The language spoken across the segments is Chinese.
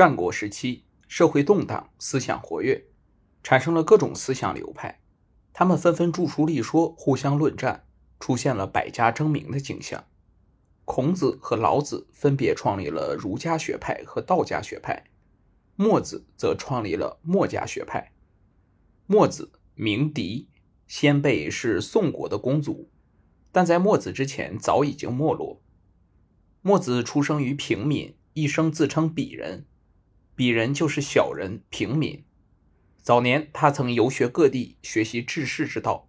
战国时期，社会动荡，思想活跃，产生了各种思想流派，他们纷纷著书立说，互相论战，出现了百家争鸣的景象。孔子和老子分别创立了儒家学派和道家学派，墨子则创立了墨家学派。墨子名狄，先辈是宋国的公族，但在墨子之前早已经没落。墨子出生于平民，一生自称鄙人。鄙人就是小人、平民。早年他曾游学各地，学习治世之道，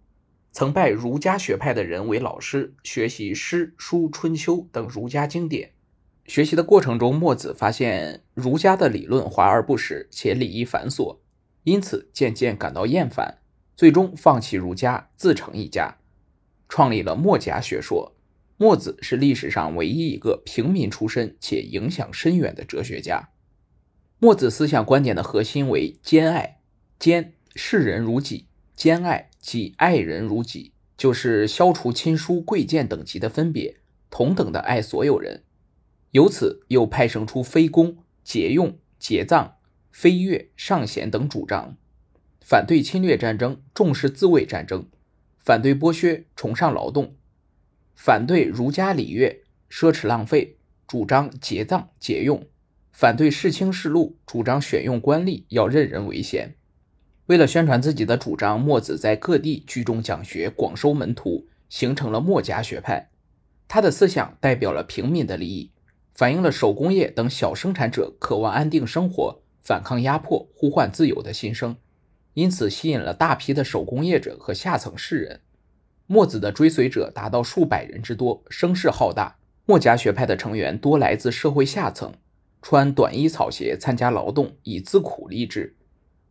曾拜儒家学派的人为老师，学习诗、书、春秋等儒家经典。学习的过程中，墨子发现儒家的理论华而不实，且礼仪繁琐，因此渐渐感到厌烦，最终放弃儒家，自成一家，创立了墨家学说。墨子是历史上唯一一个平民出身且影响深远的哲学家。墨子思想观点的核心为兼爱，兼视人如己，兼爱即爱人如己，就是消除亲疏贵贱等级的分别，同等的爱所有人。由此又派生出非攻、节用、节葬、非乐、尚贤等主张，反对侵略战争，重视自卫战争，反对剥削，崇尚劳动，反对儒家礼乐，奢侈浪费，主张节葬节用。反对世卿世禄，主张选用官吏要任人唯贤。为了宣传自己的主张，墨子在各地聚众讲学，广收门徒，形成了墨家学派。他的思想代表了平民的利益，反映了手工业等小生产者渴望安定生活、反抗压迫、呼唤自由的心声，因此吸引了大批的手工业者和下层士人。墨子的追随者达到数百人之多，声势浩大。墨家学派的成员多来自社会下层。穿短衣草鞋参加劳动，以自苦立志。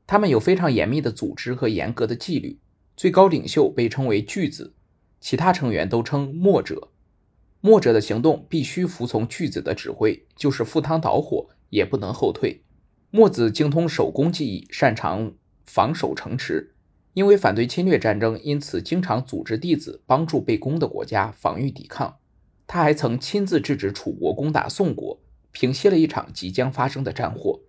他们有非常严密的组织和严格的纪律。最高领袖被称为巨子，其他成员都称墨者。墨者的行动必须服从巨子的指挥，就是赴汤蹈火也不能后退。墨子精通手工技艺，擅长防守城池。因为反对侵略战争，因此经常组织弟子帮助被攻的国家防御抵抗。他还曾亲自制止楚国攻打宋国。平息了一场即将发生的战祸。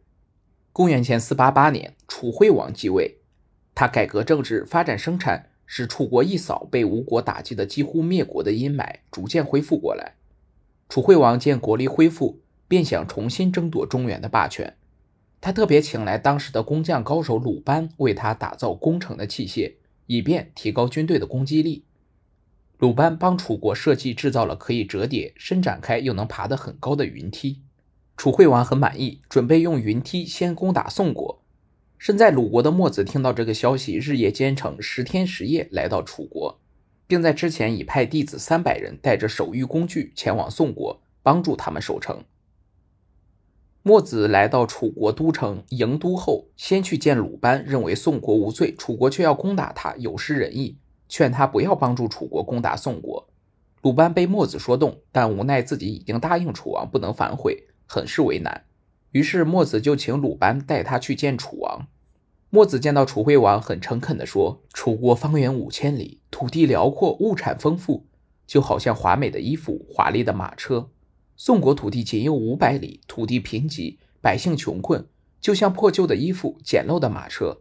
公元前四八八年，楚惠王继位，他改革政治，发展生产，使楚国一扫被吴国打击的几乎灭国的阴霾，逐渐恢复过来。楚惠王见国力恢复，便想重新争夺中原的霸权。他特别请来当时的工匠高手鲁班，为他打造攻城的器械，以便提高军队的攻击力。鲁班帮楚国设计制造了可以折叠、伸展开又能爬得很高的云梯。楚惠王很满意，准备用云梯先攻打宋国。身在鲁国的墨子听到这个消息，日夜兼程，十天十夜来到楚国，并在之前已派弟子三百人带着手谕工具前往宋国，帮助他们守城。墨子来到楚国都城营都后，先去见鲁班，认为宋国无罪，楚国却要攻打他，有失仁义，劝他不要帮助楚国攻打宋国。鲁班被墨子说动，但无奈自己已经答应楚王，不能反悔。很是为难，于是墨子就请鲁班带他去见楚王。墨子见到楚惠王，很诚恳地说：“楚国方圆五千里，土地辽阔，物产丰富，就好像华美的衣服、华丽的马车；宋国土地仅有五百里，土地贫瘠，百姓穷困，就像破旧的衣服、简陋的马车。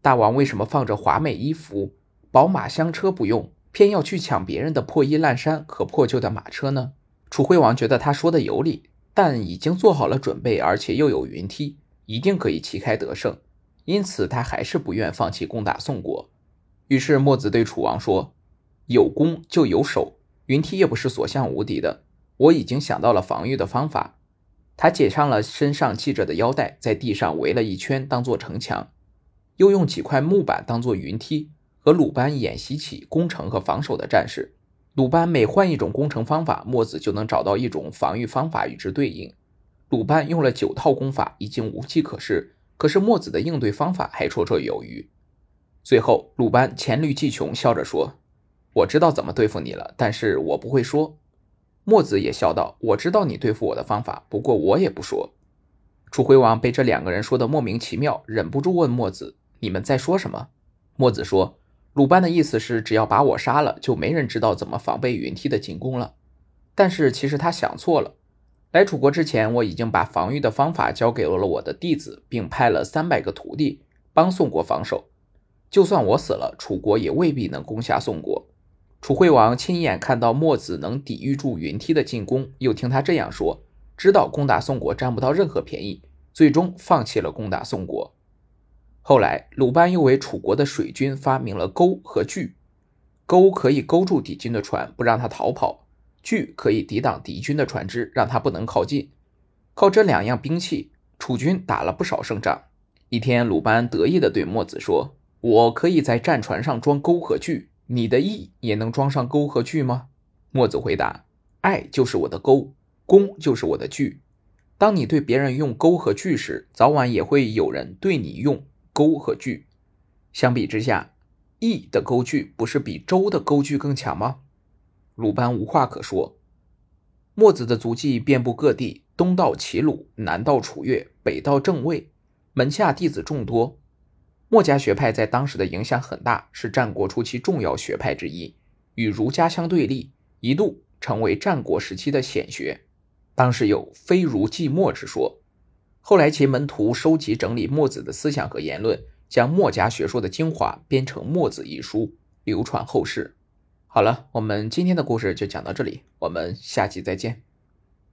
大王为什么放着华美衣服、宝马香车不用，偏要去抢别人的破衣烂衫和破旧的马车呢？”楚惠王觉得他说的有理。但已经做好了准备，而且又有云梯，一定可以旗开得胜。因此，他还是不愿放弃攻打宋国。于是，墨子对楚王说：“有攻就有守，云梯也不是所向无敌的。我已经想到了防御的方法。”他解上了身上系着的腰带，在地上围了一圈，当做城墙，又用几块木板当做云梯，和鲁班演习起攻城和防守的战事。鲁班每换一种攻城方法，墨子就能找到一种防御方法与之对应。鲁班用了九套攻法，已经无计可施。可是墨子的应对方法还绰绰有余。最后，鲁班黔驴技穷，笑着说：“我知道怎么对付你了，但是我不会说。”墨子也笑道：“我知道你对付我的方法，不过我也不说。”楚惠王被这两个人说的莫名其妙，忍不住问墨子：“你们在说什么？”墨子说。鲁班的意思是，只要把我杀了，就没人知道怎么防备云梯的进攻了。但是其实他想错了。来楚国之前，我已经把防御的方法交给了我的弟子，并派了三百个徒弟帮宋国防守。就算我死了，楚国也未必能攻下宋国。楚惠王亲眼看到墨子能抵御住云梯的进攻，又听他这样说，知道攻打宋国占不到任何便宜，最终放弃了攻打宋国。后来，鲁班又为楚国的水军发明了钩和锯，钩可以勾住敌军的船，不让他逃跑。锯可以抵挡敌军的船只，让他不能靠近。靠这两样兵器，楚军打了不少胜仗。一天，鲁班得意地对墨子说：“我可以在战船上装钩和锯，你的翼也能装上钩和锯吗？”墨子回答：“爱就是我的钩，弓就是我的锯。当你对别人用钩和锯时，早晚也会有人对你用钩和锯。相比之下，翼的钩具不是比周的钩具更强吗？”鲁班无话可说。墨子的足迹遍布各地，东到齐鲁，南到楚越，北到郑卫，门下弟子众多。墨家学派在当时的影响很大，是战国初期重要学派之一，与儒家相对立，一度成为战国时期的显学。当时有“非儒即墨”之说。后来其门徒收集整理墨子的思想和言论，将墨家学说的精华编成《墨子》一书，流传后世。好了，我们今天的故事就讲到这里，我们下期再见。